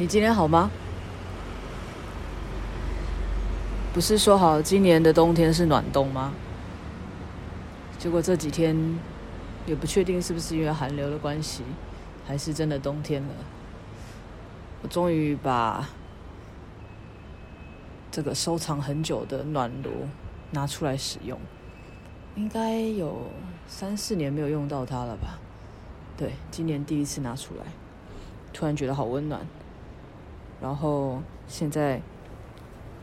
你今天好吗？不是说好今年的冬天是暖冬吗？结果这几天也不确定是不是因为寒流的关系，还是真的冬天了。我终于把这个收藏很久的暖炉拿出来使用，应该有三四年没有用到它了吧？对，今年第一次拿出来，突然觉得好温暖。然后现在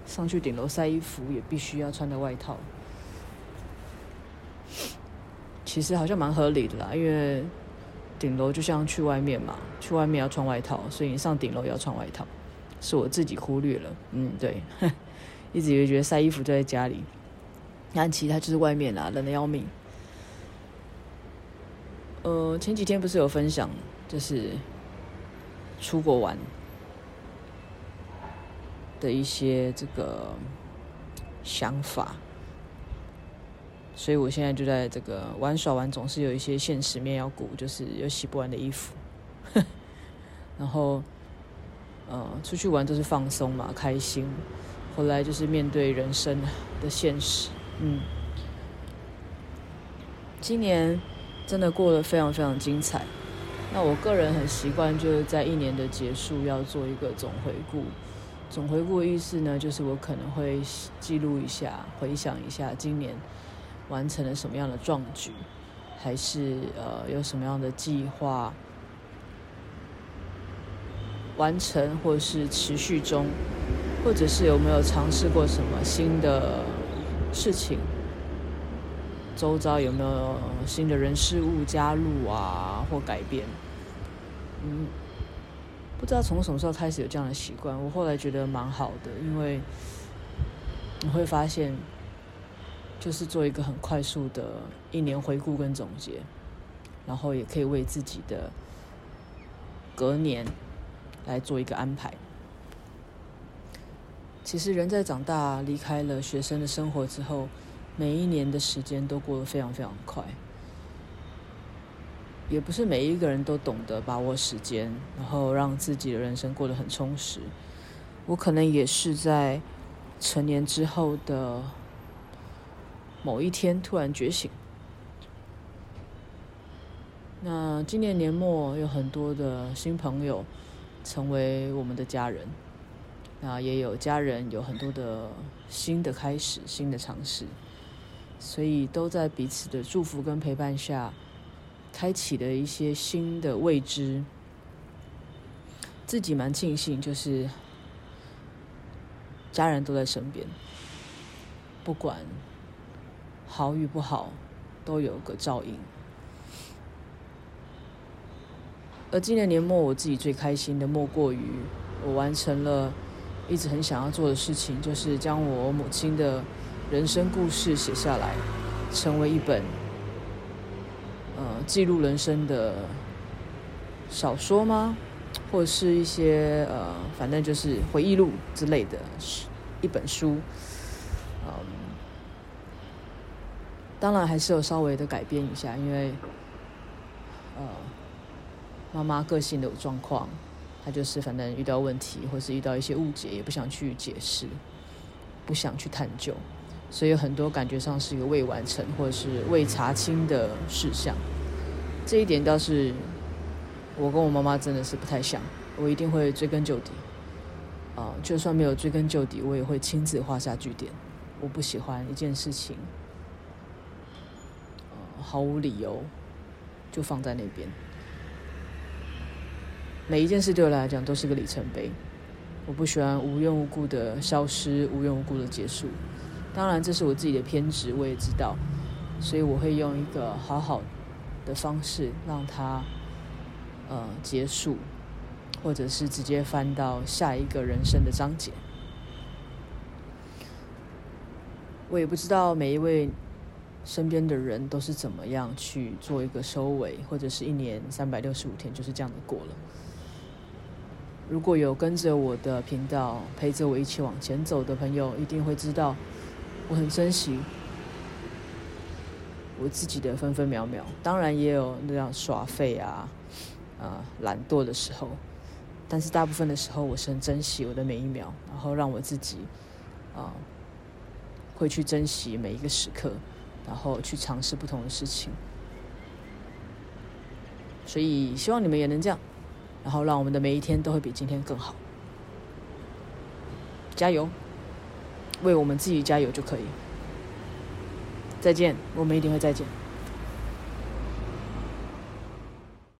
上去顶楼晒衣服也必须要穿的外套，其实好像蛮合理的啦，因为顶楼就像去外面嘛，去外面要穿外套，所以你上顶楼也要穿外套，是我自己忽略了。嗯，对，一直以为觉得晒衣服就在家里，但其实它就是外面啦，冷得要命。呃，前几天不是有分享，就是出国玩。的一些这个想法，所以我现在就在这个玩耍完，总是有一些现实面要顾，就是有洗不完的衣服，然后，呃，出去玩都是放松嘛，开心，后来就是面对人生的现实，嗯，今年真的过得非常非常精彩，那我个人很习惯就是在一年的结束要做一个总回顾。总回顾的意思呢，就是我可能会记录一下，回想一下今年完成了什么样的壮举，还是呃有什么样的计划完成，或是持续中，或者是有没有尝试过什么新的事情，周遭有没有新的人事物加入啊，或改变，嗯。不知道从什么时候开始有这样的习惯，我后来觉得蛮好的，因为你会发现，就是做一个很快速的一年回顾跟总结，然后也可以为自己的隔年来做一个安排。其实人在长大，离开了学生的生活之后，每一年的时间都过得非常非常快。也不是每一个人都懂得把握时间，然后让自己的人生过得很充实。我可能也是在成年之后的某一天突然觉醒。那今年年末有很多的新朋友成为我们的家人，那也有家人有很多的新的开始、新的尝试，所以都在彼此的祝福跟陪伴下。开启了一些新的未知，自己蛮庆幸，就是家人都在身边，不管好与不好，都有个照应。而今年年末，我自己最开心的莫过于我完成了一直很想要做的事情，就是将我母亲的人生故事写下来，成为一本。呃，记录人生的小说吗？或者是一些呃，反正就是回忆录之类的，一本书。嗯，当然还是有稍微的改变一下，因为呃，妈妈个性的状况，她就是反正遇到问题，或是遇到一些误解，也不想去解释，不想去探究。所以有很多感觉上是一个未完成或者是未查清的事项，这一点倒是我跟我妈妈真的是不太像。我一定会追根究底，啊、就算没有追根究底，我也会亲自画下句点。我不喜欢一件事情，呃，毫无理由就放在那边。每一件事对我来讲都是个里程碑，我不喜欢无缘无故的消失，无缘无故的结束。当然，这是我自己的偏执，我也知道，所以我会用一个好好的方式让它呃结束，或者是直接翻到下一个人生的章节。我也不知道每一位身边的人都是怎么样去做一个收尾，或者是一年三百六十五天就是这样的过了。如果有跟着我的频道，陪着我一起往前走的朋友，一定会知道。我很珍惜我自己的分分秒秒，当然也有那样耍废啊、啊、懒惰的时候，但是大部分的时候，我是很珍惜我的每一秒，然后让我自己啊、会去珍惜每一个时刻，然后去尝试不同的事情。所以希望你们也能这样，然后让我们的每一天都会比今天更好。加油，为我们自己加油就可以。再见，我们一定会再见。